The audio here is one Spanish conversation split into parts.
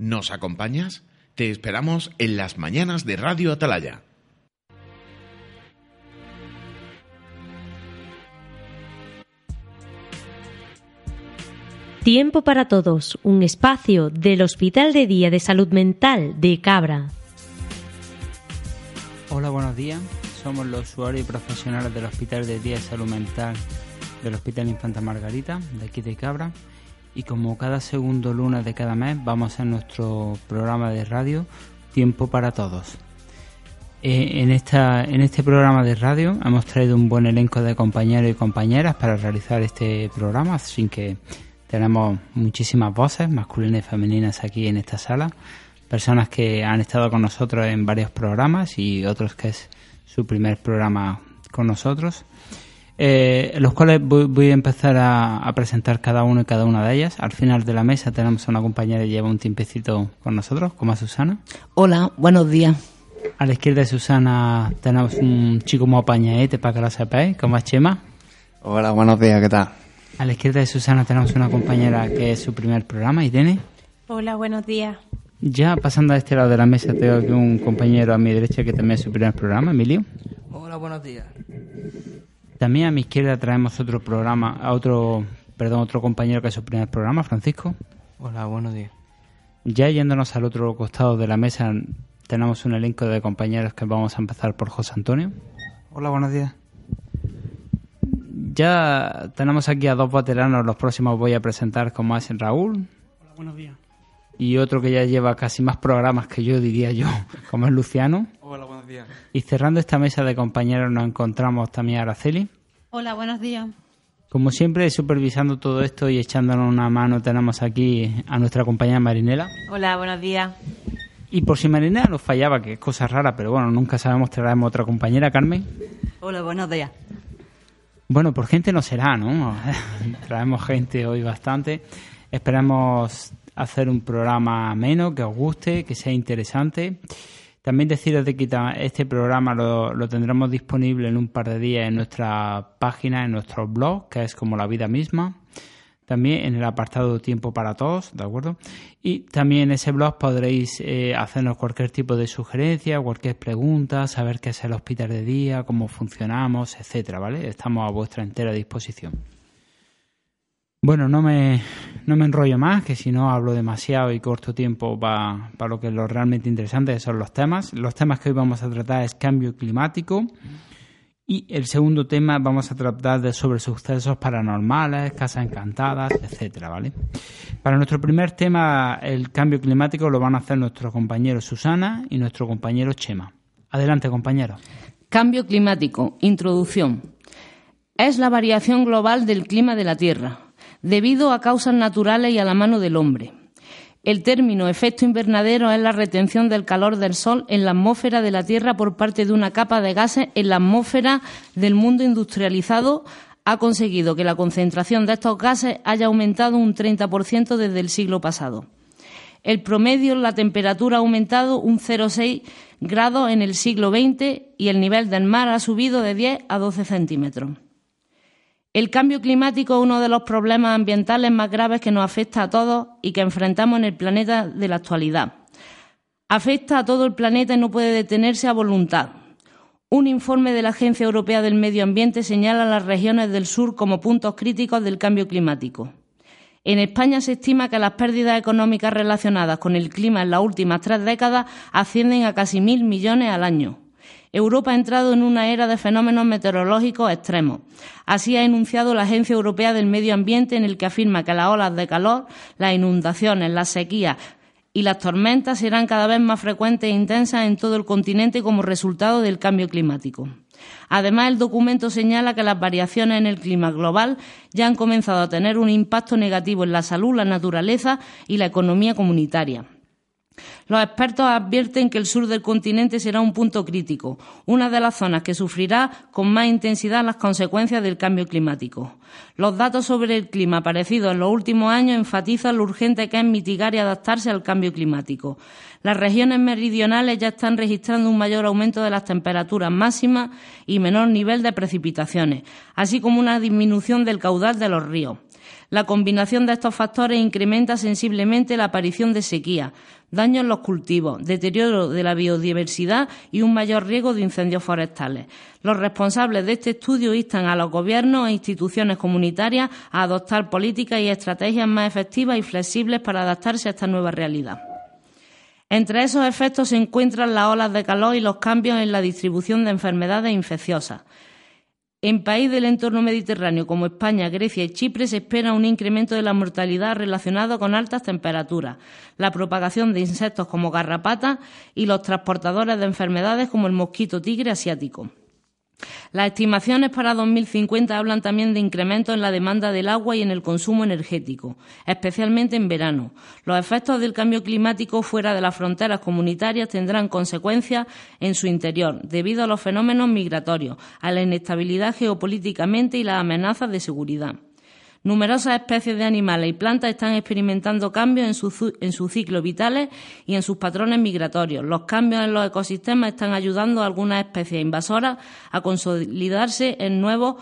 ¿Nos acompañas? Te esperamos en las mañanas de Radio Atalaya. Tiempo para Todos, un espacio del Hospital de Día de Salud Mental de Cabra. Hola, buenos días. Somos los usuarios y profesionales del Hospital de Día de Salud Mental del Hospital Infanta Margarita, de aquí de Cabra. Y como cada segundo lunes de cada mes, vamos a hacer nuestro programa de radio Tiempo para Todos. Eh, en, esta, en este programa de radio hemos traído un buen elenco de compañeros y compañeras para realizar este programa, sin que tenemos muchísimas voces masculinas y femeninas aquí en esta sala, personas que han estado con nosotros en varios programas y otros que es su primer programa con nosotros, eh, los cuales voy, a empezar a, presentar cada uno y cada una de ellas. Al final de la mesa tenemos a una compañera que lleva un tiempecito con nosotros, como a Susana. Hola, buenos días. A la izquierda de Susana tenemos un chico muy apañadete para que lo sepáis, como es Chema. Hola, buenos días, ¿qué tal? A la izquierda de Susana tenemos una compañera que es su primer programa, Irene. Hola, buenos días. Ya pasando a este lado de la mesa tengo aquí un compañero a mi derecha que también es su primer programa, Emilio. Hola, buenos días. También a mi izquierda traemos otro programa, a otro, perdón, otro compañero que es su primer programa, Francisco. Hola, buenos días. Ya yéndonos al otro costado de la mesa tenemos un elenco de compañeros que vamos a empezar por José Antonio. Hola, buenos días. Ya tenemos aquí a dos veteranos, los próximos voy a presentar como es Raúl. Hola, buenos días y otro que ya lleva casi más programas que yo, diría yo, como es Luciano. Hola, buenos días. Y cerrando esta mesa de compañeros nos encontramos también a Araceli. Hola, buenos días. Como siempre, supervisando todo esto y echándonos una mano, tenemos aquí a nuestra compañera Marinela. Hola, buenos días. Y por si Marinela nos fallaba, que es cosa rara, pero bueno, nunca sabemos, traemos otra compañera, Carmen. Hola, buenos días. Bueno, por gente no será, ¿no? Traemos gente hoy bastante. Esperamos hacer un programa menos, que os guste, que sea interesante. También deciros de que este programa lo, tendremos disponible en un par de días en nuestra página, en nuestro blog, que es como la vida misma. También en el apartado Tiempo para Todos, ¿de acuerdo? Y también en ese blog podréis eh, hacernos cualquier tipo de sugerencia, cualquier pregunta, saber qué es el hospital de día, cómo funcionamos, etcétera, ¿vale? Estamos a vuestra entera disposición. Bueno, no me, no me enrollo más, que si no hablo demasiado y corto tiempo para, lo que es lo realmente interesante, son los temas. Los temas que hoy vamos a tratar es cambio climático. Y el segundo tema vamos a tratar de sobre sucesos paranormales, casas encantadas, etcétera, ¿vale? Para nuestro primer tema, el cambio climático, lo van a hacer nuestro compañero Susana y nuestro compañero Chema. Adelante, compañero. Cambio climático, introducción. Es la variación global del clima de la Tierra debido a causas naturales y a la mano del hombre. El término efecto invernadero es la retención del calor del Sol en la atmósfera de la Tierra por parte de una capa de gases en la atmósfera del mundo industrializado ha conseguido que la concentración de estos gases haya aumentado un 30% desde el siglo pasado. El promedio la temperatura ha aumentado un 0,6 grados en el siglo XX y el nivel del mar ha subido de 10 a 12 centímetros. El cambio climático es uno de los problemas ambientales más graves que nos afecta a todos y que enfrentamos en el planeta de la actualidad. Afecta a todo el planeta y no puede detenerse a voluntad. Un informe de la Agencia Europea del Medio Ambiente señala las regiones del sur como puntos críticos del cambio climático. En España se estima que las pérdidas económicas relacionadas con el clima en las últimas tres décadas ascienden a casi mil millones al año. Europa ha entrado en una era de fenómenos meteorológicos extremos. Así ha enunciado la Agencia Europea del Medio Ambiente en el que afirma que las olas de calor, las inundaciones, las sequías y las tormentas serán cada vez más frecuentes e intensas en todo el continente como resultado del cambio climático. Además, el documento señala que las variaciones en el clima global ya han comenzado a tener un impacto negativo en la salud, la naturaleza y la economía comunitaria. Los expertos advierten que el sur del continente será un punto crítico, una de las zonas que sufrirá con más intensidad las consecuencias del cambio climático. Los datos sobre el clima aparecidos en los últimos años enfatizan lo urgente que es mitigar y adaptarse al cambio climático. Las regiones meridionales ya están registrando un mayor aumento de las temperaturas máximas y menor nivel de precipitaciones, así como una disminución del caudal de los ríos. La combinación de estos factores incrementa sensiblemente la aparición de sequía, daño en los cultivos, deterioro de la biodiversidad y un mayor riesgo de incendios forestales. Los responsables de este estudio instan a los gobiernos e instituciones comunitarias a adoptar políticas y estrategias más efectivas y flexibles para adaptarse a esta nueva realidad. Entre esos efectos se encuentran las olas de calor y los cambios en la distribución de enfermedades infecciosas. En países del entorno mediterráneo como España, Grecia y Chipre se espera un incremento de la mortalidad relacionado con altas temperaturas, la propagación de insectos como garrapatas y los transportadores de enfermedades como el mosquito tigre asiático. Las estimaciones para 2050 hablan también de incremento en la demanda del agua y en el consumo energético, especialmente en verano. Los efectos del cambio climático fuera de las fronteras comunitarias tendrán consecuencias en su interior, debido a los fenómenos migratorios, a la inestabilidad geopolíticamente y las amenazas de seguridad. Numerosas especies de animales y plantas están experimentando cambios en, sus en sus ciclos vitales y en sus patrones migratorios. Los cambios en los ecosistemas están ayudando a algunas especies invasoras a consolidarse en nuevos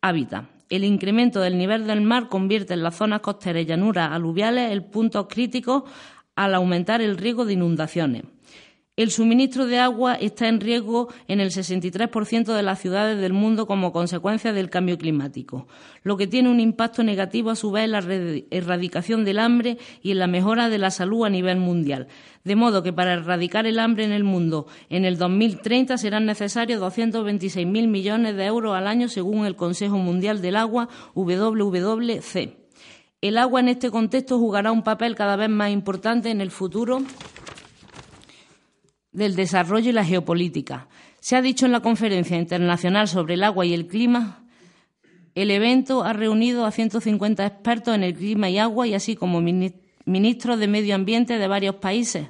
hábitats. El incremento del nivel del mar convierte en las zonas costeras y llanuras aluviales el punto crítico al aumentar el riesgo de inundaciones. El suministro de agua está en riesgo en el 63% de las ciudades del mundo como consecuencia del cambio climático, lo que tiene un impacto negativo a su vez en la erradicación del hambre y en la mejora de la salud a nivel mundial. De modo que para erradicar el hambre en el mundo en el 2030 serán necesarios 226.000 millones de euros al año según el Consejo Mundial del Agua, WWC. El agua en este contexto jugará un papel cada vez más importante en el futuro del Desarrollo y la Geopolítica. Se ha dicho en la Conferencia Internacional sobre el Agua y el Clima, el evento ha reunido a 150 expertos en el clima y agua y así como ministros de Medio Ambiente de varios países.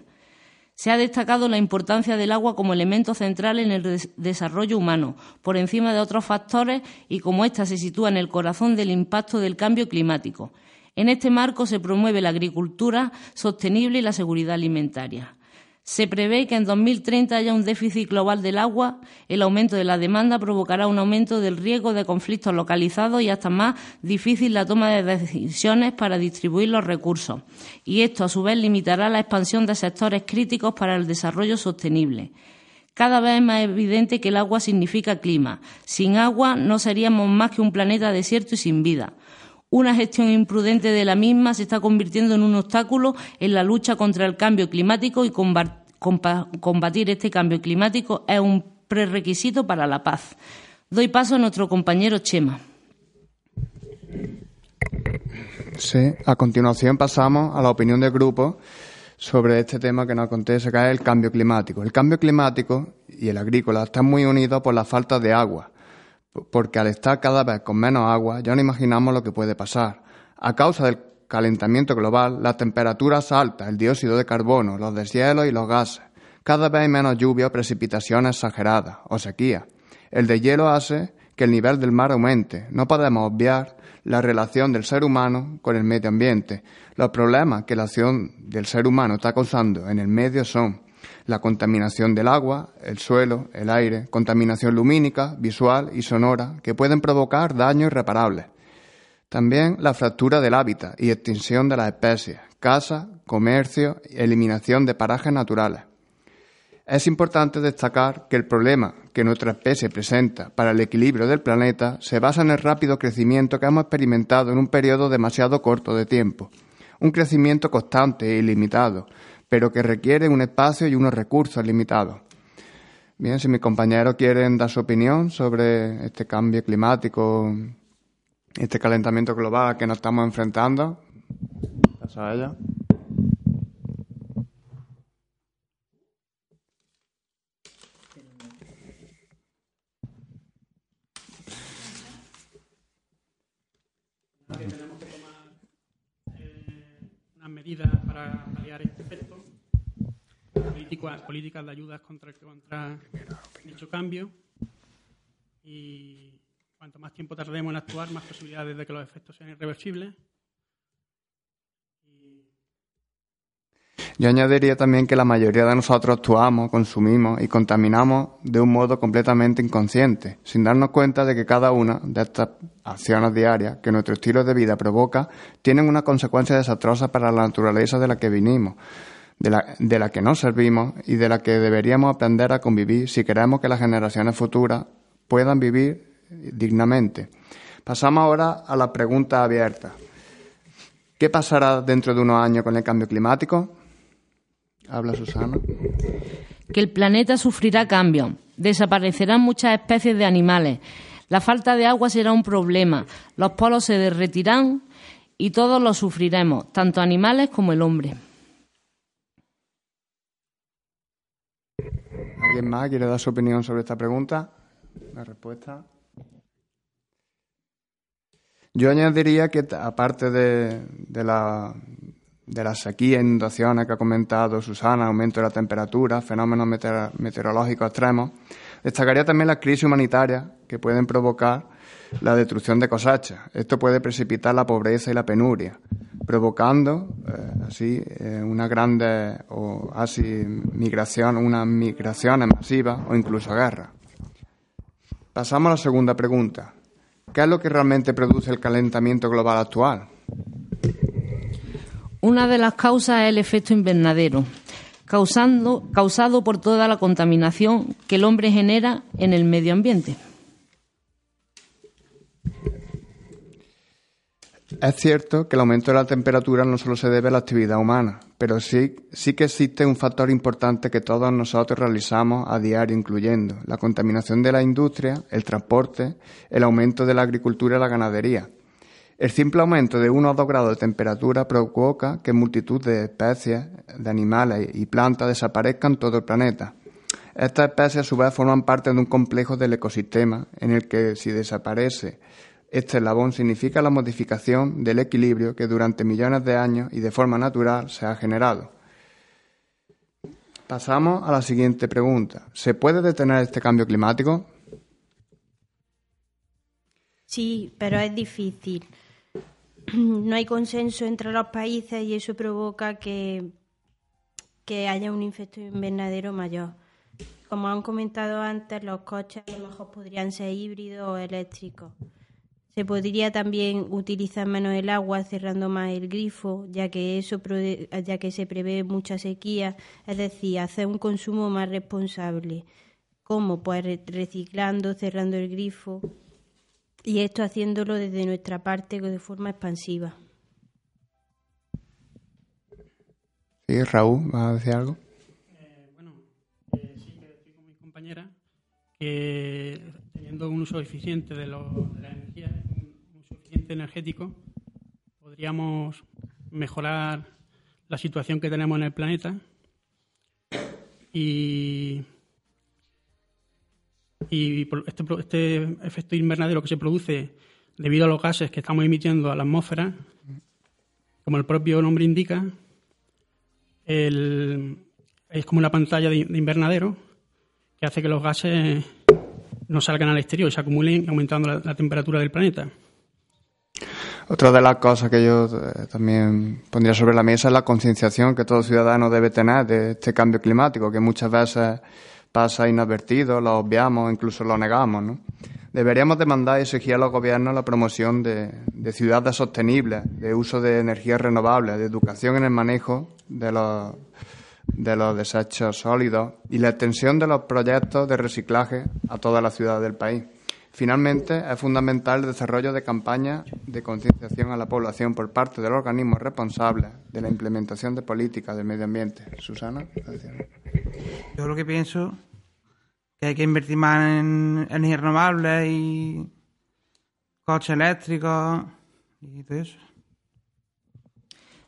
Se ha destacado la importancia del agua como elemento central en el desarrollo humano, por encima de otros factores y como ésta se sitúa en el corazón del impacto del cambio climático. En este marco se promueve la agricultura sostenible y la seguridad alimentaria. Se prevé que en 2030 haya un déficit global del agua. El aumento de la demanda provocará un aumento del riesgo de conflictos localizados y hasta más difícil la toma de decisiones para distribuir los recursos. Y esto, a su vez, limitará la expansión de sectores críticos para el desarrollo sostenible. Cada vez es más evidente que el agua significa clima. Sin agua no seríamos más que un planeta desierto y sin vida. Una gestión imprudente de la misma se está convirtiendo en un obstáculo en la lucha contra el cambio climático y combatir este cambio climático es un prerequisito para la paz. Doy paso a nuestro compañero Chema. Sí, a continuación pasamos a la opinión del grupo sobre este tema que nos acontece, que es el cambio climático. El cambio climático y el agrícola están muy unidos por la falta de agua, porque al estar cada vez con menos agua ya no imaginamos lo que puede pasar. A causa del calentamiento global, las temperaturas altas, el dióxido de carbono, los deshielos y los gases. Cada vez hay menos lluvia o precipitaciones exageradas o sequía. El deshielo hace que el nivel del mar aumente. No podemos obviar la relación del ser humano con el medio ambiente. Los problemas que la acción del ser humano está causando en el medio son la contaminación del agua, el suelo, el aire, contaminación lumínica, visual y sonora, que pueden provocar daños irreparables. También la fractura del hábitat y extinción de las especies, casa, comercio y eliminación de parajes naturales. Es importante destacar que el problema que nuestra especie presenta para el equilibrio del planeta se basa en el rápido crecimiento que hemos experimentado en un periodo demasiado corto de tiempo. Un crecimiento constante e ilimitado, pero que requiere un espacio y unos recursos limitados. Bien, si mis compañeros quieren dar su opinión sobre este cambio climático este calentamiento global que nos estamos enfrentando. Paso a ella. tenemos que tomar eh, unas medidas para paliar efecto. Políticas de ayudas contra, contra dicho cambio y cuanto más tiempo tardemos en actuar, más posibilidades de que los efectos sean irreversibles. Yo añadiría también que la mayoría de nosotros actuamos, consumimos y contaminamos de un modo completamente inconsciente, sin darnos cuenta de que cada una de estas acciones diarias que nuestro estilo de vida provoca tienen una consecuencia desastrosa para la naturaleza de la que vinimos, de la, de la que nos servimos y de la que deberíamos aprender a convivir si queremos que las generaciones futuras puedan vivir dignamente. Pasamos ahora a la pregunta abierta. ¿Qué pasará dentro de unos años con el cambio climático? Habla Susana. Que el planeta sufrirá cambios. Desaparecerán muchas especies de animales. La falta de agua será un problema. Los polos se derretirán y todos lo sufriremos, tanto animales como el hombre. ¿Alguien más quiere dar su opinión sobre esta pregunta? La respuesta. Yo añadiría que, aparte de, de, de las sequías, inundaciones que ha comentado Susana, aumento de la temperatura, fenómenos meteorológicos extremos, destacaría también las crisis humanitarias que pueden provocar la destrucción de cosechas. Esto puede precipitar la pobreza y la penuria, provocando eh, así eh, una grande o así migración, unas migraciones masivas o incluso guerras. Pasamos a la segunda pregunta. ¿Qué es lo que realmente produce el calentamiento global actual? Una de las causas es el efecto invernadero, causando, causado por toda la contaminación que el hombre genera en el medio ambiente. Es cierto que el aumento de la temperatura no solo se debe a la actividad humana, pero sí, sí que existe un factor importante que todos nosotros realizamos a diario, incluyendo la contaminación de la industria, el transporte, el aumento de la agricultura y la ganadería. El simple aumento de 1 o 2 grados de temperatura provoca que multitud de especies de animales y plantas desaparezcan todo el planeta. Estas especies a su vez forman parte de un complejo del ecosistema en el que si desaparece este eslabón significa la modificación del equilibrio que durante millones de años y de forma natural se ha generado. Pasamos a la siguiente pregunta. ¿Se puede detener este cambio climático? Sí, pero es difícil. No hay consenso entre los países y eso provoca que, que haya un efecto invernadero mayor. Como han comentado antes, los coches a lo mejor podrían ser híbridos o eléctricos. Se podría también utilizar menos el agua cerrando más el grifo, ya que eso ya que se prevé mucha sequía, es decir, hacer un consumo más responsable. ¿Cómo? Pues reciclando, cerrando el grifo y esto haciéndolo desde nuestra parte de forma expansiva. Sí, Raúl, ¿vas a decir algo? Eh, bueno, eh, sí, que estoy con mi compañera que teniendo un uso eficiente de, lo, de la energía, un uso eficiente energético, podríamos mejorar la situación que tenemos en el planeta y, y este, este efecto invernadero que se produce debido a los gases que estamos emitiendo a la atmósfera, como el propio nombre indica, es como una pantalla de invernadero que hace que los gases no salgan al exterior y se acumulen aumentando la, temperatura del planeta. Otra de las cosas que yo eh, también pondría sobre la mesa es la concienciación que todo ciudadano debe tener de este cambio climático, que muchas veces pasa inadvertido, lo obviamos, incluso lo negamos. ¿no? Deberíamos demandar y exigir a los gobiernos la promoción de, de ciudades sostenibles, de uso de energías renovables, de educación en el manejo de los de los desechos sólidos y la extensión de los proyectos de reciclaje a toda la ciudad del país. Finalmente, es fundamental el desarrollo de campañas de concienciación a la población por parte de los organismos responsables de la implementación de políticas del medio ambiente. Susana. Yo lo que pienso que hay que invertir más en energías renovables y coches eléctricos y todo eso.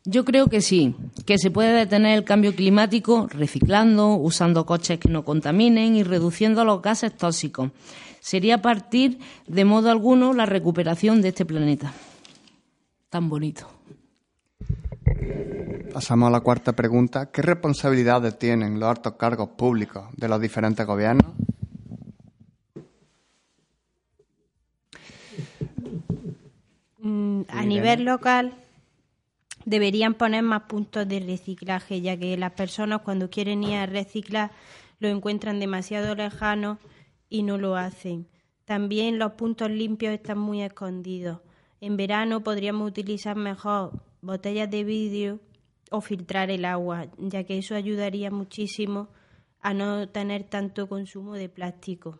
Yo creo que sí, que se puede detener el cambio climático reciclando, usando coches que no contaminen y reduciendo los gases tóxicos. Sería partir de modo alguno la recuperación de este planeta tan bonito. Pasamos a la cuarta pregunta. ¿Qué responsabilidades tienen los altos cargos públicos de los diferentes gobiernos? Mm, a nivel local deberían poner más puntos de reciclaje, ya que las personas cuando quieren ir a reciclar lo encuentran demasiado lejano y no lo hacen. También los puntos limpios están muy escondidos. En verano podríamos utilizar mejor botellas de vidrio o filtrar el agua, ya que eso ayudaría muchísimo a no tener tanto consumo de plástico.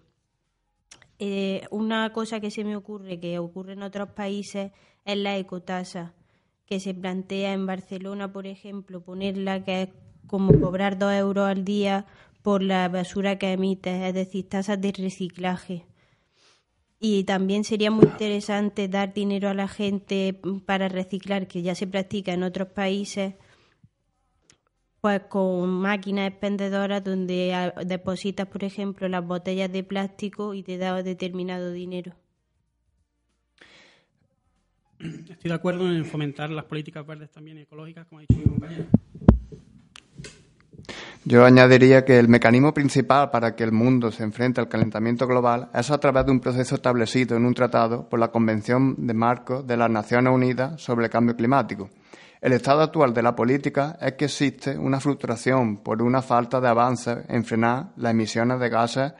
Eh, una cosa que se me ocurre, que ocurre en otros países, es la ecotasa, que se plantea en Barcelona, por ejemplo, ponerla que es como cobrar dos euros al día por la basura que emite, es decir, tasas de reciclaje. Y también sería muy interesante dar dinero a la gente para reciclar, que ya se practica en otros países, pues con máquinas expendedoras donde depositas, por ejemplo, las botellas de plástico y te da determinado dinero. Estoy de acuerdo en fomentar las políticas verdes también ecológicas, como ha dicho mi compañero. Yo añadiría que el mecanismo principal para que el mundo se enfrente al calentamiento global es a través de un proceso establecido en un tratado por la Convención de Marco de las Naciones Unidas sobre el Cambio Climático. El estado actual de la política es que existe una frustración por una falta de avance en frenar las emisiones de gases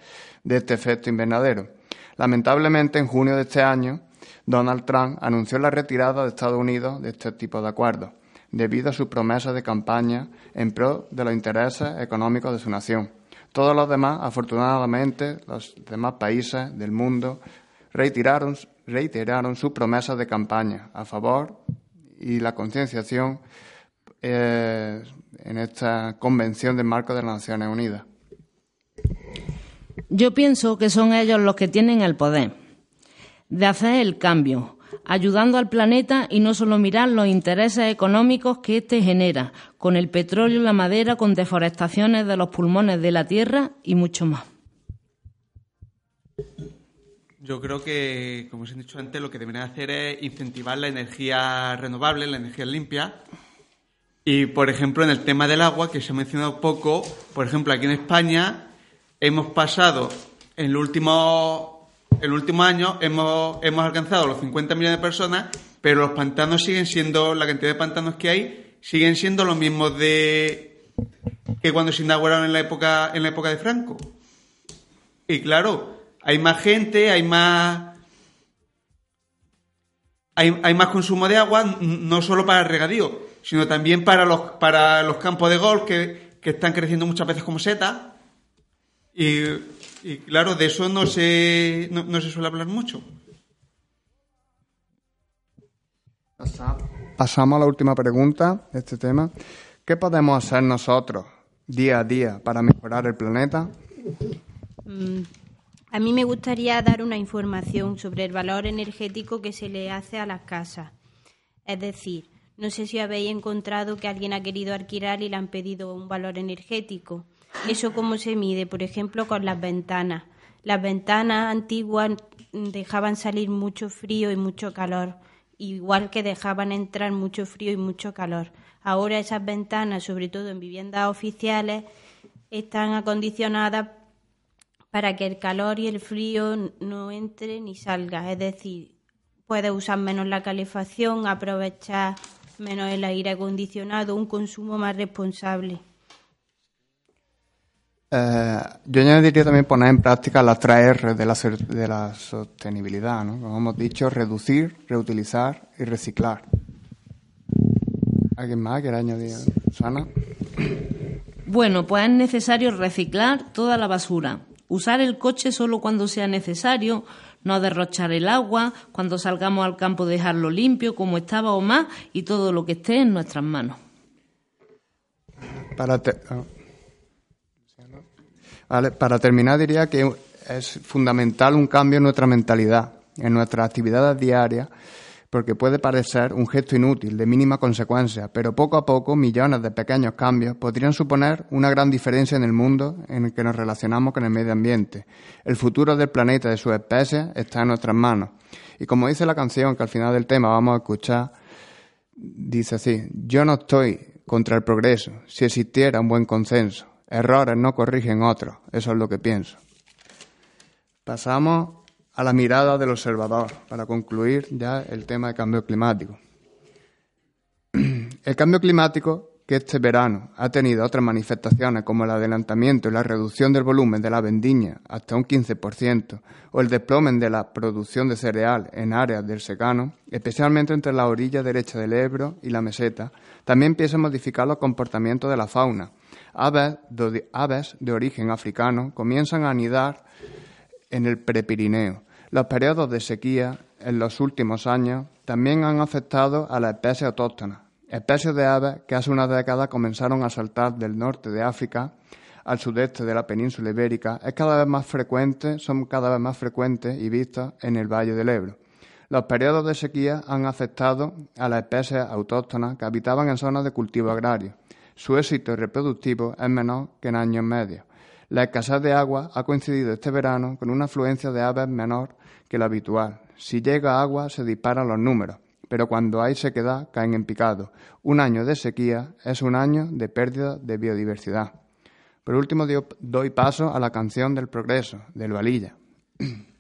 de este efecto invernadero. Lamentablemente, en junio de este año, Donald Trump anunció la retirada de Estados Unidos de este tipo de acuerdos debido a sus promesas de campaña en pro de los intereses económicos de su nación. Todos los demás, afortunadamente, los demás países del mundo reiteraron, reiteraron sus promesas de campaña a favor y la concienciación eh, en esta convención del marco de las Naciones Unidas. Yo pienso que son ellos los que tienen el poder de hacer el cambio, ayudando al planeta y no solo mirar los intereses económicos que éste genera, con el petróleo la madera, con deforestaciones de los pulmones de la tierra y mucho más. Yo creo que, como os he dicho antes, lo que deberían hacer es incentivar la energía renovable, la energía limpia. Y, por ejemplo, en el tema del agua, que se ha mencionado poco, por ejemplo, aquí en España hemos pasado en el último el último año hemos, hemos alcanzado los 50 millones de personas, pero los pantanos siguen siendo, la cantidad de pantanos que hay, siguen siendo los mismos de que cuando se inauguraron en la época, en la época de Franco. Y claro, hay más gente, hay más hay, hay, más consumo de agua, no solo para el regadío, sino también para los, para los campos de golf que, que están creciendo muchas veces como setas. Y y claro, de eso no se, no, se suele hablar mucho. Pasamos a la última pregunta de este tema. ¿Qué podemos hacer nosotros día a día para mejorar el planeta? Mm, a mí me gustaría dar una información sobre el valor energético que se le hace a las casas. Es decir, no sé si habéis encontrado que alguien ha querido alquilar y le han pedido un valor energético. ¿Eso cómo se mide? Por ejemplo, con las ventanas. Las ventanas antiguas dejaban salir mucho frío y mucho calor, igual que dejaban entrar mucho frío y mucho calor. Ahora esas ventanas, sobre todo en viviendas oficiales, están acondicionadas para que el calor y el frío no entre ni salga. Es decir, puedes usar menos la calefacción, aprovechar menos el aire acondicionado, un consumo más responsable. Eh, yo añadiría también poner en práctica las tres R de la, de la sostenibilidad, ¿no? Como hemos dicho, reducir, reutilizar y reciclar. ¿Alguien más quiere añadir? Sana. Bueno, pues es necesario reciclar toda la basura, usar el coche solo cuando sea necesario, no derrochar el agua, cuando salgamos al campo dejarlo limpio como estaba o más y todo lo que esté en nuestras manos. Para ah. Para terminar, diría que es fundamental un cambio en nuestra mentalidad, en nuestras actividades diarias, porque puede parecer un gesto inútil, de mínima consecuencia, pero poco a poco millones de pequeños cambios podrían suponer una gran diferencia en el mundo en el que nos relacionamos con el medio ambiente. El futuro del planeta y de sus especies está en nuestras manos. Y como dice la canción que al final del tema vamos a escuchar, dice así, yo no estoy contra el progreso si existiera un buen consenso. Errores no corrigen otros, eso es lo que pienso. Pasamos a la mirada del observador para concluir ya el tema de cambio climático. El cambio climático que este verano ha tenido otras manifestaciones como el adelantamiento y la reducción del volumen de la vendimia hasta un 15% o el desplome de la producción de cereal en áreas del secano, especialmente entre la orilla derecha del Ebro y la meseta, también empieza a modificar los comportamientos de la fauna. Aves de, aves de origen africano comienzan a anidar en el Prepirineo. Los periodos de sequía en los últimos años también han afectado a las especies autóctonas, especies de aves que hace unas décadas comenzaron a saltar del norte de África al sudeste de la península ibérica, es cada vez más frecuente, son cada vez más frecuentes y vistas en el Valle del Ebro. Los periodos de sequía han afectado a las especies autóctonas que habitaban en zonas de cultivo agrario. Su éxito reproductivo es menor que en años medios. La escasez de agua ha coincidido este verano con una afluencia de aves menor que la habitual. Si llega agua, se disparan los números pero cuando hay sequedad caen en picado. Un año de sequía es un año de pérdida de biodiversidad. Por último, doy paso a la canción del progreso, del Valilla.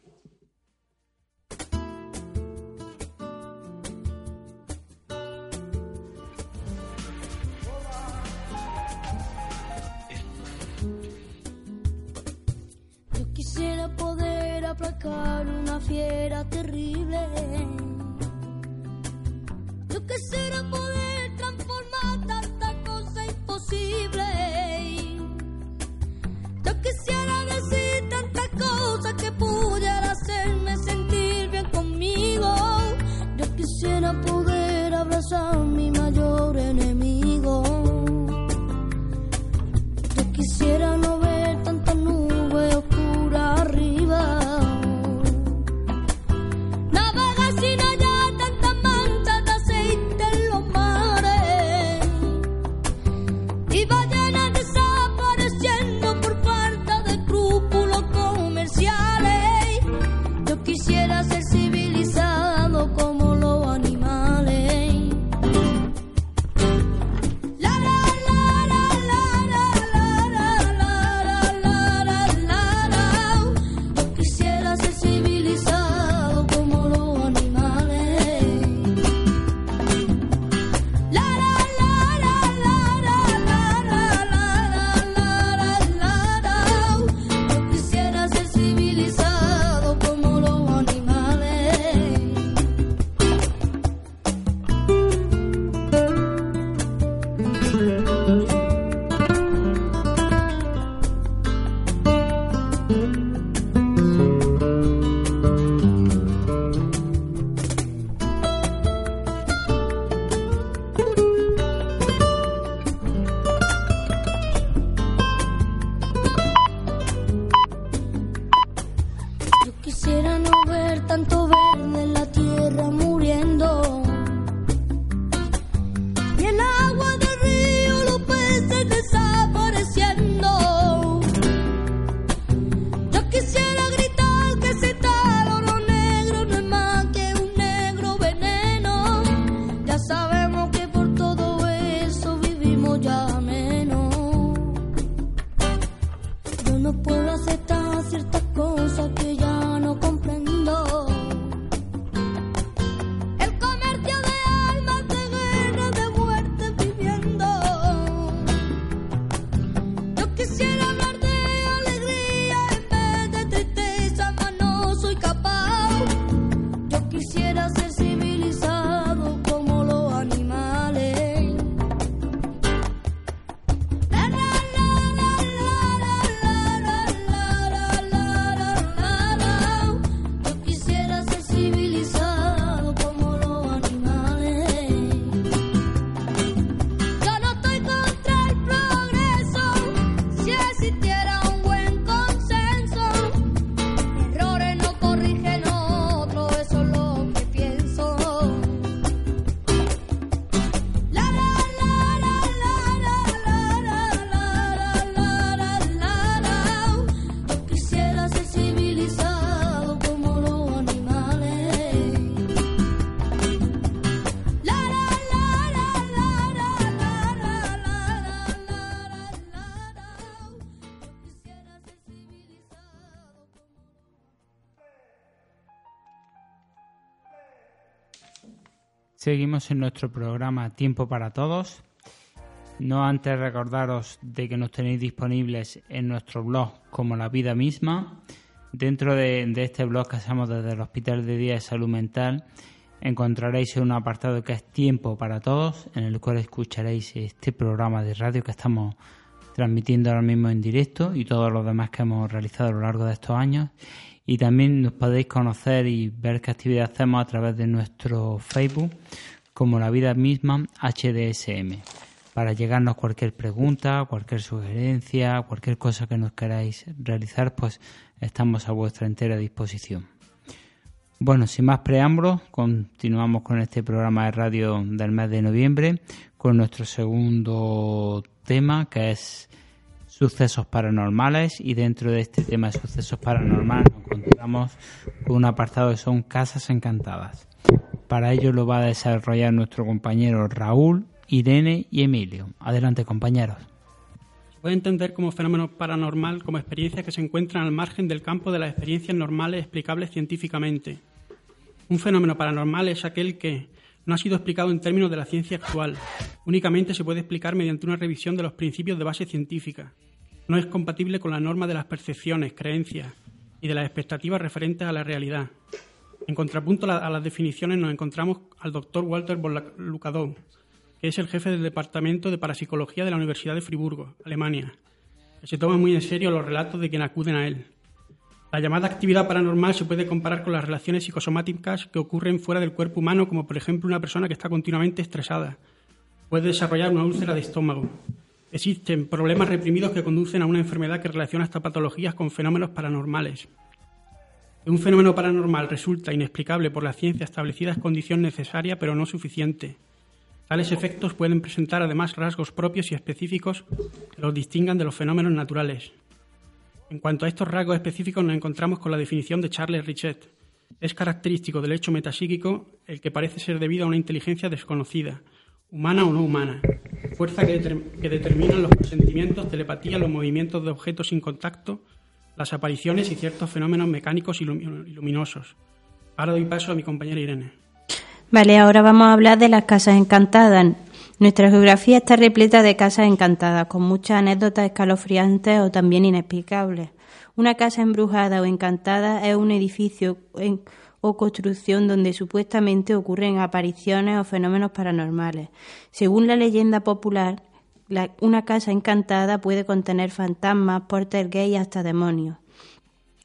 Seguimos en nuestro programa Tiempo para Todos. No antes recordaros de que nos tenéis disponibles en nuestro blog como la vida misma. Dentro de, este blog que hacemos desde el Hospital de Día de Salud Mental encontraréis un apartado que es Tiempo para Todos, en el cual escucharéis este programa de radio que estamos transmitiendo ahora mismo en directo y todos los demás que hemos realizado a lo largo de estos años. Y también nos podéis conocer y ver qué actividad hacemos a través de nuestro Facebook como La Vida Misma HDSM. Para llegarnos cualquier pregunta, cualquier sugerencia, cualquier cosa que nos queráis realizar, pues estamos a vuestra entera disposición. Bueno, sin más preámbulos, continuamos con este programa de radio del mes de noviembre con nuestro segundo tema que es sucesos paranormales y dentro de este tema de sucesos paranormales nos encontramos con un apartado que son casas encantadas. Para ello lo va a desarrollar nuestro compañero Raúl, Irene y Emilio. Adelante compañeros. Se puede entender como fenómeno paranormal como experiencias que se encuentran al margen del campo de las experiencias normales explicables científicamente. Un fenómeno paranormal es aquel que no ha sido explicado en términos de la ciencia actual. Únicamente se puede explicar mediante una revisión de los principios de base científica. No es compatible con la norma de las percepciones, creencias y de las expectativas referentes a la realidad. En contrapunto a las definiciones nos encontramos al doctor Walter Lucadou, que es el jefe del Departamento de Parapsicología de la Universidad de Friburgo, Alemania, que se toma muy en serio los relatos de quienes acuden a él. La llamada actividad paranormal se puede comparar con las relaciones psicosomáticas que ocurren fuera del cuerpo humano, como por ejemplo una persona que está continuamente estresada. Puede desarrollar una úlcera de estómago. Existen problemas reprimidos que conducen a una enfermedad que relaciona estas patologías con fenómenos paranormales. un fenómeno paranormal resulta inexplicable por la ciencia establecida es condición necesaria pero no suficiente. Tales efectos pueden presentar además rasgos propios y específicos que los distingan de los fenómenos naturales. En cuanto a estos rasgos específicos nos encontramos con la definición de Charles Richet. Es característico del hecho metasíquico el que parece ser debido a una inteligencia desconocida, humana o no humana, fuerza que, determina los sentimientos, telepatía, los movimientos de objetos sin contacto, las apariciones y ciertos fenómenos mecánicos y luminosos. Ahora doy paso a mi compañera Irene. Vale, ahora vamos a hablar de las casas encantadas. Nuestra geografía está repleta de casas encantadas, con muchas anécdotas escalofriantes o también inexplicables. Una casa embrujada o encantada es un edificio o construcción donde supuestamente ocurren apariciones o fenómenos paranormales. Según la leyenda popular, una casa encantada puede contener fantasmas, porter y hasta demonios.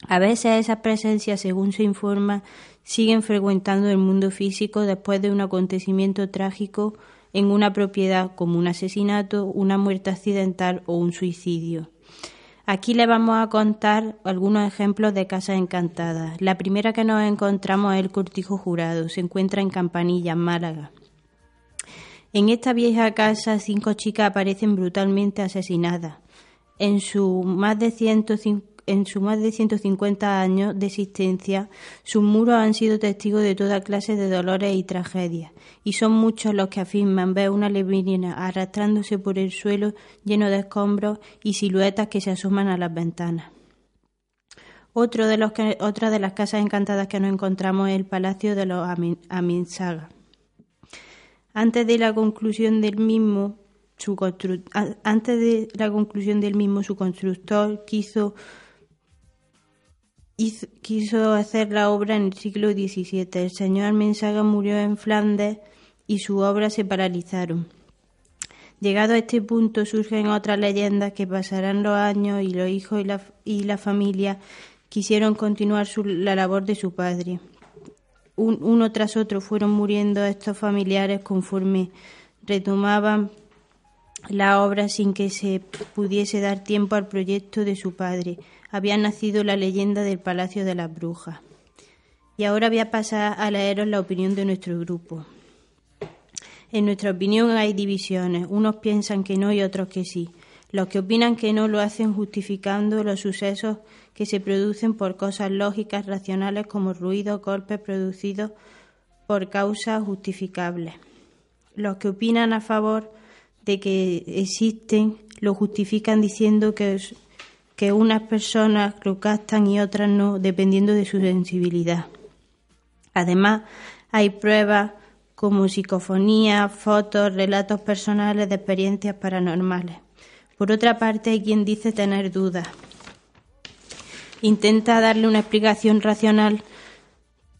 A veces esas presencias, según se informa, siguen frecuentando el mundo físico después de un acontecimiento trágico en una propiedad como un asesinato, una muerte accidental o un suicidio. Aquí le vamos a contar algunos ejemplos de casas encantadas. La primera que nos encontramos es el Cortijo Jurado. Se encuentra en Campanilla, Málaga. En esta vieja casa, cinco chicas aparecen brutalmente asesinadas. En su más de 150 en sus más de 150 años de existencia, sus muros han sido testigos de toda clase de dolores y tragedias, y son muchos los que afirman ver una lebrina arrastrándose por el suelo lleno de escombros y siluetas que se asoman a las ventanas. De otra de las casas encantadas que nos encontramos es el Palacio de los Aminsaga. Antes de la conclusión del mismo, antes de la conclusión del mismo, su constructor quiso quiso hacer la obra en el siglo XVII. El señor Mensaga murió en Flandes y su obra se paralizaron. Llegado a este punto surgen otras leyendas que pasarán los años y los hijos y la, y la familia quisieron continuar la labor de su padre. uno tras otro fueron muriendo estos familiares conforme retomaban la obra sin que se pudiese dar tiempo al proyecto de su padre había nacido la leyenda del Palacio de las Brujas. Y ahora voy a pasar a leeros la opinión de nuestro grupo. En nuestra opinión hay divisiones. Unos piensan que no y otros que sí. Los que opinan que no lo hacen justificando los sucesos que se producen por cosas lógicas, racionales como ruidos, golpes producidos por causas justificables. Los que opinan a favor de que existen lo justifican diciendo que que unas personas lo captan y otras no, dependiendo de su sensibilidad. Además, hay pruebas como psicofonía, fotos, relatos personales de experiencias paranormales. Por otra parte, hay quien dice tener dudas. Intenta darle una explicación racional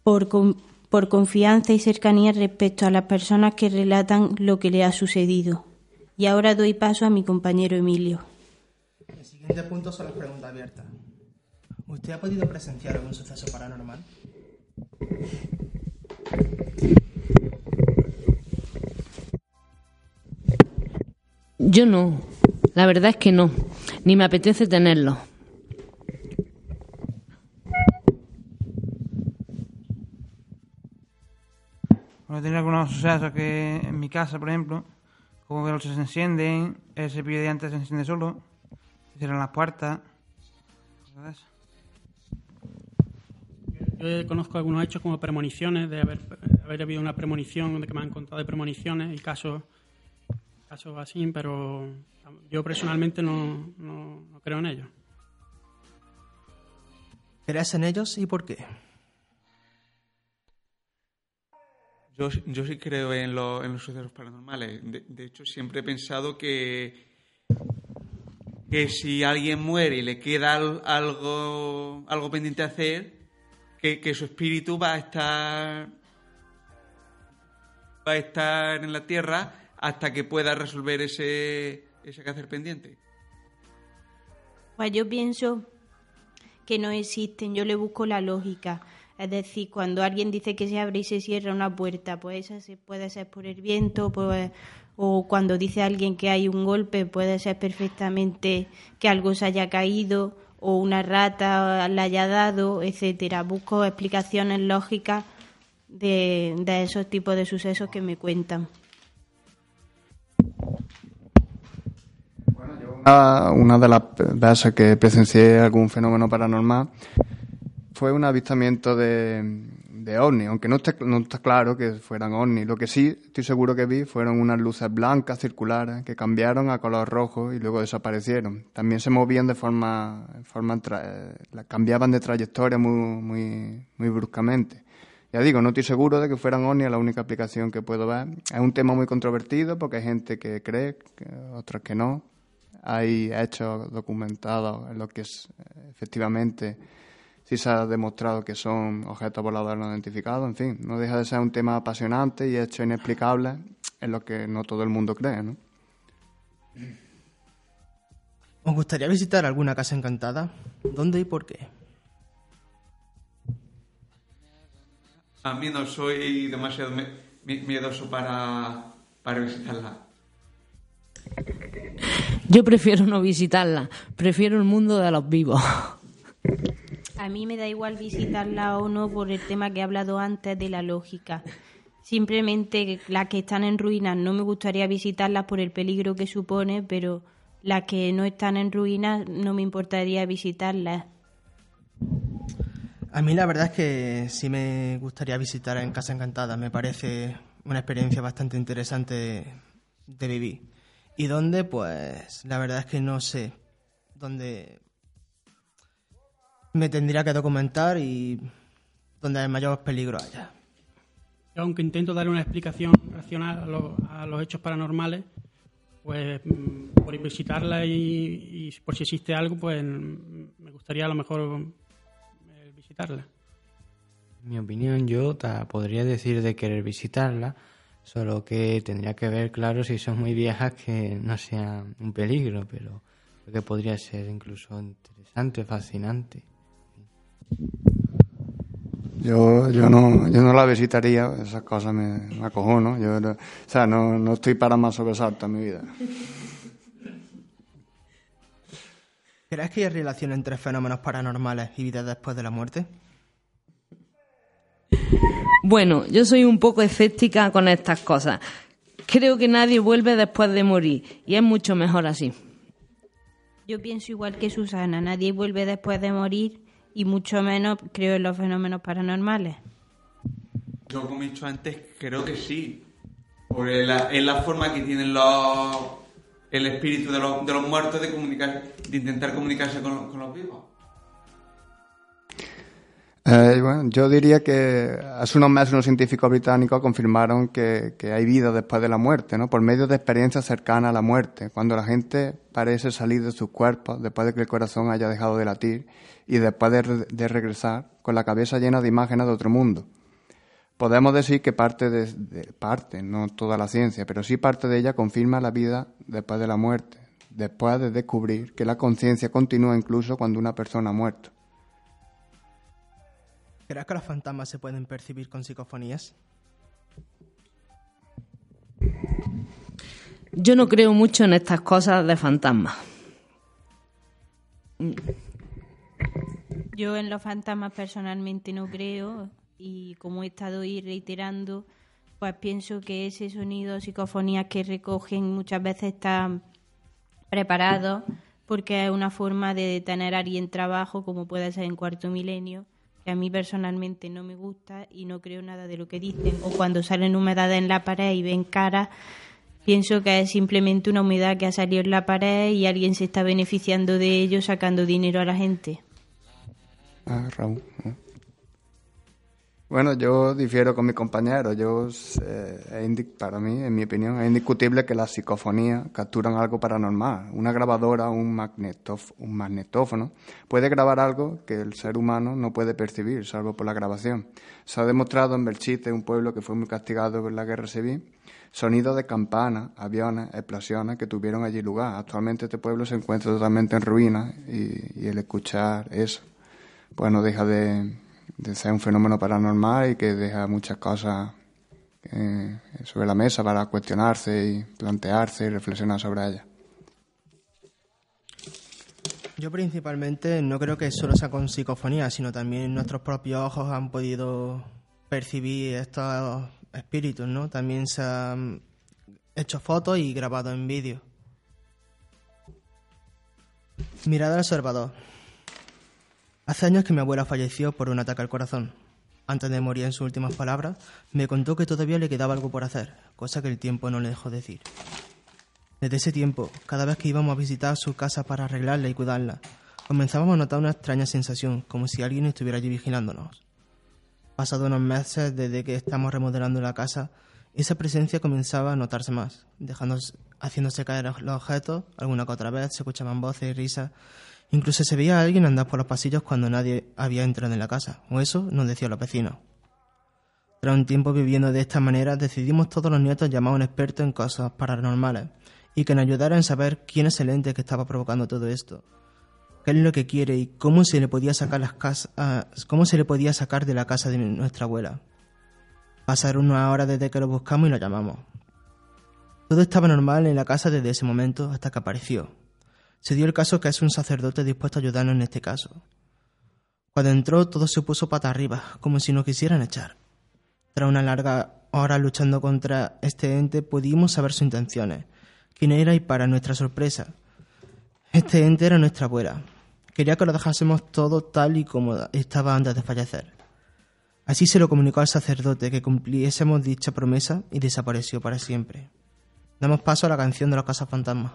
por, por confianza y cercanía respecto a las personas que relatan lo que le ha sucedido. Y ahora doy paso a mi compañero Emilio. El siguiente punto son las preguntas abiertas. ¿Usted ha podido presenciar algún suceso paranormal? Yo no. La verdad es que no. Ni me apetece tenerlo. Bueno, tengo algunos sucesos que en mi casa, por ejemplo, como que los se encienden, el cepillo de antes se enciende solo, cierran las puertas. Yo conozco algunos hechos como premoniciones, de haber, haber habido una premonición, de que me han contado de premoniciones y casos, casos así, pero yo personalmente no, no, no creo en ellos. ¿Crees en ellos y por qué? Yo, yo sí creo en, lo- en los sucesos paranormales. De, de hecho, siempre he pensado que, que si alguien muere y le queda al- algo, algo pendiente de hacer, que, que su espíritu va a estar va a estar en la tierra hasta que pueda resolver ese, ese quehacer pendiente. Pues yo pienso que no existen, yo le busco la lógica. Es decir, cuando alguien dice que se abre y se cierra una puerta, pues esa puede ser por el viento, pues, o cuando dice alguien que hay un golpe, puede ser perfectamente que algo se haya caído o una rata le haya dado, etcétera. Busco explicaciones lógicas de, esos tipos de sucesos que me cuentan. Una, una de las veces que presencié algún fenómeno paranormal fue un avistamiento de, de ovni, aunque no está, no está claro que fueran ovnis. Lo que sí estoy seguro que vi fueron unas luces blancas circulares que cambiaron a color rojo y luego desaparecieron. También se movían de forma, forma tra- eh, cambiaban de trayectoria muy, muy, muy bruscamente. Ya digo, no estoy seguro de que fueran ovnis, la única aplicación que puedo ver. Es un tema muy controvertido porque hay gente que cree, otros que no. Hay hechos documentados en los que es- efectivamente sí se ha demostrado que son objetos voladores no identificados. En fin, no deja de ser un tema apasionante y hechos inexplicables en los que no todo el mundo cree, ¿no? ¿Os gustaría visitar alguna casa encantada? ¿Dónde y por qué? A mí no soy demasiado miedoso para, para visitarla. Yo prefiero no visitarla. Prefiero el mundo de los vivos. A mí me da igual visitarla o no por el tema que he hablado antes de la lógica. Simplemente las que están en ruinas no me gustaría visitarlas por el peligro que supone, pero las que no están en ruinas no me importaría visitarlas. A mí la verdad es que sí me gustaría visitar en Casa Encantada. Me parece una experiencia bastante interesante de, de vivir. ¿Y dónde? Pues la verdad es que no sé. Dónde me tendría que documentar y donde el mayor peligro haya. Aunque intento dar una explicación racional a, lo- a los hechos paranormales, pues mm, por visitarla y, y por si existe algo, pues mm, me gustaría a lo mejor eh, visitarla. En mi opinión, yo podría decir de querer visitarla, solo que tendría que ver, claro, si son muy viejas que no sean un peligro, pero creo que podría ser incluso interesante, fascinante. Yo, yo no, yo no la visitaría, esas cosas me, me acojono. Yo, no- o sea, no, no estoy para más sobresalto en mi vida. ¿Crees que hay relación entre fenómenos paranormales y vida después de la muerte? Bueno, yo soy un poco escéptica con estas cosas. Creo que nadie vuelve después de morir y es mucho mejor así. Yo pienso igual que Susana, nadie vuelve después de morir y mucho menos creo en los fenómenos paranormales. Yo, como he dicho antes, creo que sí. Por la, es la forma que tienen los, el espíritu de los, de los muertos de comunicar, de intentar comunicarse con, los- con los vivos. Eh, bueno, yo diría que hace unos meses unos científicos británicos confirmaron que, hay vida después de la muerte, ¿no? Por medio de experiencias cercanas a la muerte, cuando la gente parece salir de sus cuerpos después de que el corazón haya dejado de latir y después de, de regresar con la cabeza llena de imágenes de otro mundo. Podemos decir que parte de, de, parte, no toda la ciencia, pero sí parte de ella confirma la vida después de la muerte, después de descubrir que la conciencia continúa incluso cuando una persona ha muerto. ¿Crees que los fantasmas se pueden percibir con psicofonías? Yo no creo mucho en estas cosas de fantasmas. Yo en los fantasmas personalmente no creo y como he estado ahí reiterando, pues pienso que ese sonido, psicofonías que recogen muchas veces están preparados porque es una forma de detener a alguien trabajo como puede ser en cuarto milenio que a mí personalmente no me gusta y no creo nada de lo que dicen. O cuando salen humedades en la pared y ven caras, pienso que es simplemente una humedad que ha salido en la pared y alguien se está beneficiando de ello sacando dinero a la gente. Ah, Raúl. Bueno, yo difiero con mi compañero. Yo, eh, para mí, en mi opinión, es indiscutible que las psicofonías capturan algo paranormal. Una grabadora, un, magnetóf un magnetófono, puede grabar algo que el ser humano no puede percibir, salvo por la grabación. Se ha demostrado en Belchite, un pueblo que fue muy castigado por la guerra civil, sonidos de campanas, aviones, explosiones que tuvieron allí lugar. Actualmente este pueblo se encuentra totalmente en ruinas y, y el escuchar eso, pues no deja de de ser un fenómeno paranormal y que deja muchas cosas eh, sobre la mesa para cuestionarse y plantearse y reflexionar sobre ellas. Yo principalmente no creo que solo sea con psicofonía, sino también nuestros propios ojos han podido percibir estos espíritus, ¿no? También se han hecho fotos y grabado en vídeo. Mirada al observador. Hace años que mi abuela falleció por un ataque al corazón. Antes de morir en sus últimas palabras, me contó que todavía le quedaba algo por hacer, cosa que el tiempo no le dejó decir. Desde ese tiempo, cada vez que íbamos a visitar su casa para arreglarla y cuidarla, comenzábamos a notar una extraña sensación, como si alguien estuviera allí vigilándonos. Pasado unos meses desde que estamos remodelando la casa, esa presencia comenzaba a notarse más, dejándose, haciéndose caer los objetos, alguna que otra vez se escuchaban voces y risas, Incluso se veía a alguien andar por los pasillos cuando nadie había entrado en la casa, o eso nos decían los vecinos. Tras un tiempo viviendo de esta manera, decidimos todos los nietos llamar a un experto en cosas paranormales y que nos ayudara en saber quién es el ente que estaba provocando todo esto, qué es lo que quiere y cómo se le podía sacar las casas, cómo se le podía sacar de la casa de nuestra abuela. Pasaron una hora desde que lo buscamos y lo llamamos. Todo estaba normal en la casa desde ese momento hasta que apareció. Se dio el caso que es un sacerdote dispuesto a ayudarnos en este caso. Cuando entró todo se puso pata arriba, como si nos quisieran echar. Tras una larga hora luchando contra este ente pudimos saber sus intenciones, quién era y para nuestra sorpresa. Este ente era nuestra abuela. Quería que lo dejásemos todo tal y como estaba antes de fallecer. Así se lo comunicó al sacerdote que cumpliésemos dicha promesa y desapareció para siempre. Damos paso a la canción de los cazafantasmas.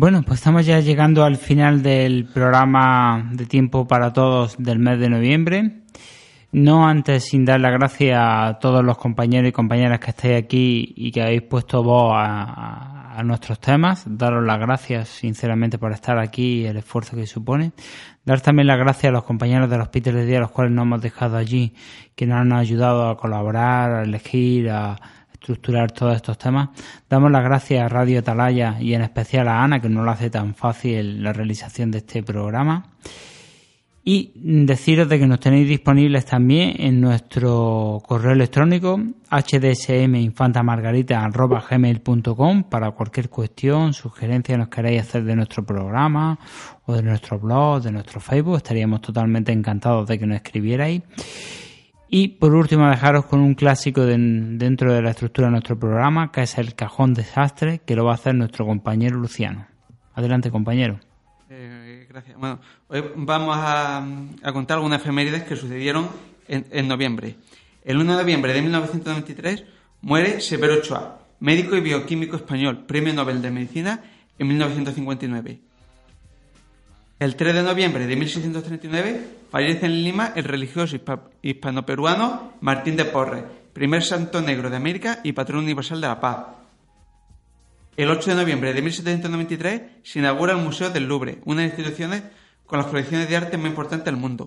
Bueno, pues estamos ya llegando al final del programa de Tiempo para Todos del mes de noviembre. No antes sin dar las gracias a todos los compañeros y compañeras que estáis aquí y que habéis puesto voz a, nuestros temas. Daros las gracias sinceramente por estar aquí y el esfuerzo que supone. Dar también las gracias a los compañeros del Hospital de Día, los cuales nos hemos dejado allí, que nos han ayudado a colaborar, a elegir, a estructurar todos estos temas. Damos las gracias a Radio Atalaya y en especial a Ana, que nos lo hace tan fácil la realización de este programa. Y deciros de que nos tenéis disponibles también en nuestro correo electrónico hdsminfantamargarita.gmail.com para cualquier cuestión, sugerencia que nos queráis hacer de nuestro programa o de nuestro blog, de nuestro Facebook. Estaríamos totalmente encantados de que nos escribierais. Y por último, dejaros con un clásico dentro de la estructura de nuestro programa, que es el cajón desastre, que lo va a hacer nuestro compañero Luciano. Adelante, compañero. Eh, gracias. Bueno, hoy vamos a, contar algunas efemérides que sucedieron en, en, noviembre. El 1 de noviembre de 1993 muere Severo Ochoa, médico y bioquímico español, premio Nobel de Medicina en 1959. El 3 de noviembre de 1639 fallece en Lima el religioso hispano-peruano Martín de Porres, primer santo negro de América y patrón universal de la paz. El 8 de noviembre de 1793 se inaugura el Museo del Louvre, una de las instituciones con las colecciones de arte más importantes del mundo.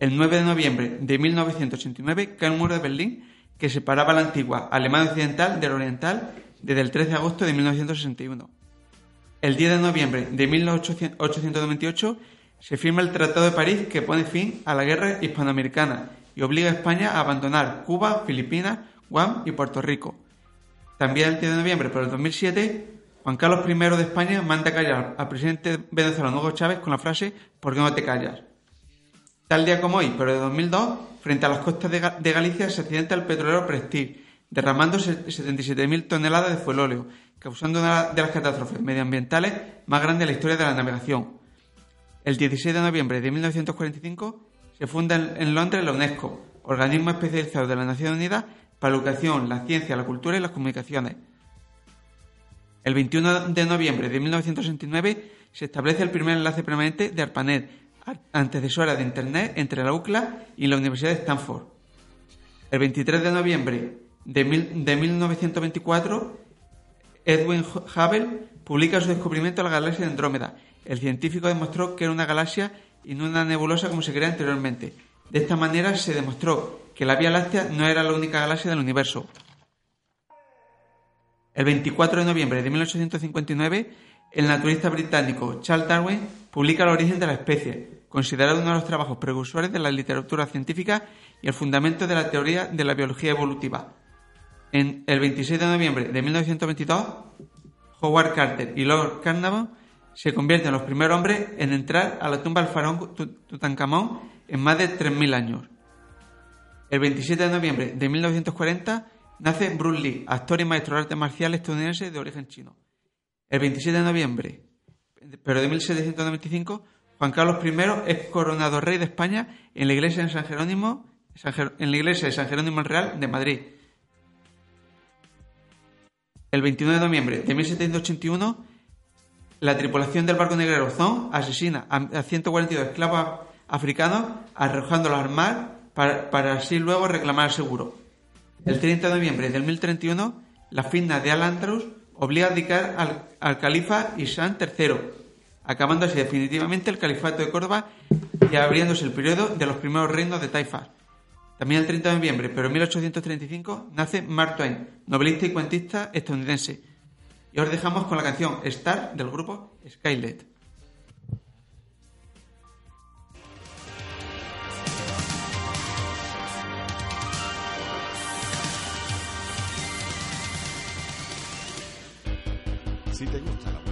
El 9 de noviembre de 1989 cae el muro de Berlín que separaba la antigua Alemania Occidental del Oriental desde el 13 de agosto de 1961. El 10 de noviembre de 1898 se firma el Tratado de París que pone fin a la guerra hispanoamericana y obliga a España a abandonar Cuba, Filipinas, Guam y Puerto Rico. También el 10 de noviembre, pero el 2007, Juan Carlos I de España manda callar al presidente venezolano Hugo Chávez con la frase ¿Por qué no te callas? Tal día como hoy, pero de 2002, frente a las costas de, Galicia se accidenta el petrolero Prestige, derramando 77.000 toneladas de fuelóleo, causando una de las catástrofes medioambientales más grandes de la historia de la navegación. El 16 de noviembre de 1945 se funda en Londres la UNESCO, organismo especializado de las Naciones Unidas para la educación, la ciencia, la cultura y las comunicaciones. El 21 de noviembre de 1969 se establece el primer enlace permanente de ARPANET, antecesora de Internet entre la UCLA y la Universidad de Stanford. El 23 de noviembre de, de 1924 Edwin Hubble publica su descubrimiento de la galaxia de Andrómeda. El científico demostró que era una galaxia y no una nebulosa como se creía anteriormente. De esta manera se demostró que la Vía Láctea no era la única galaxia del universo. El 24 de noviembre de 1859, el naturalista británico Charles Darwin publica El origen de la especie, considerado uno de los trabajos precursores de la literatura científica y el fundamento de la teoría de la biología evolutiva. El 26 de noviembre de 1922, Howard Carter y Lord Carnarvon se convierten en los primeros hombres en entrar a la tumba del faraón Tutankamón en más de 3.000 años. El 27 de noviembre de 1940 nace Bruce Lee, actor y maestro de artes marciales estadounidense de origen chino. El 27 de noviembre, pero de 1795, Juan Carlos I es coronado rey de España en la iglesia de San Jerónimo, en la iglesia de San Jerónimo el Real de Madrid. El 29 de noviembre de 1781, la tripulación del barco negrero Zon asesina a 142 esclavos africanos arrojándolos al mar para, así luego reclamar el seguro. El 30 de noviembre del 1031, la fitna de Al-Andalus obliga a dedicar al, al califa Isán III, acabando así definitivamente el califato de Córdoba y abriéndose el periodo de los primeros reinos de Taifas. También el 30 de noviembre, pero en 1835, nace Mark Twain, novelista y cuentista estadounidense. Y os dejamos con la canción Star del grupo Skylet. Si te gusta la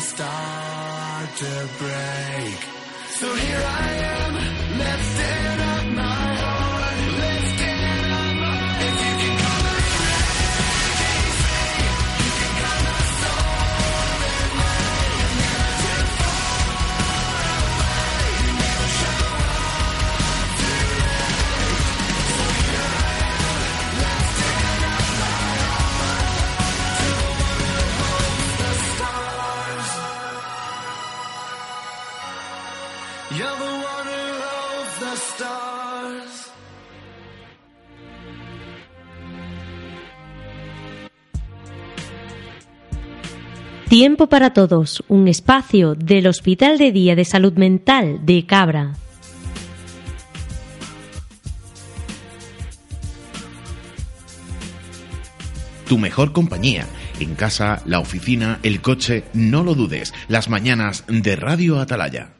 start to break. So here I am, lifting up my heart, Tiempo para todos, un espacio del Hospital de Día de Salud Mental de Cabra. Tu mejor compañía. En casa, la oficina, el coche, no lo dudes. Las mañanas de Radio Atalaya.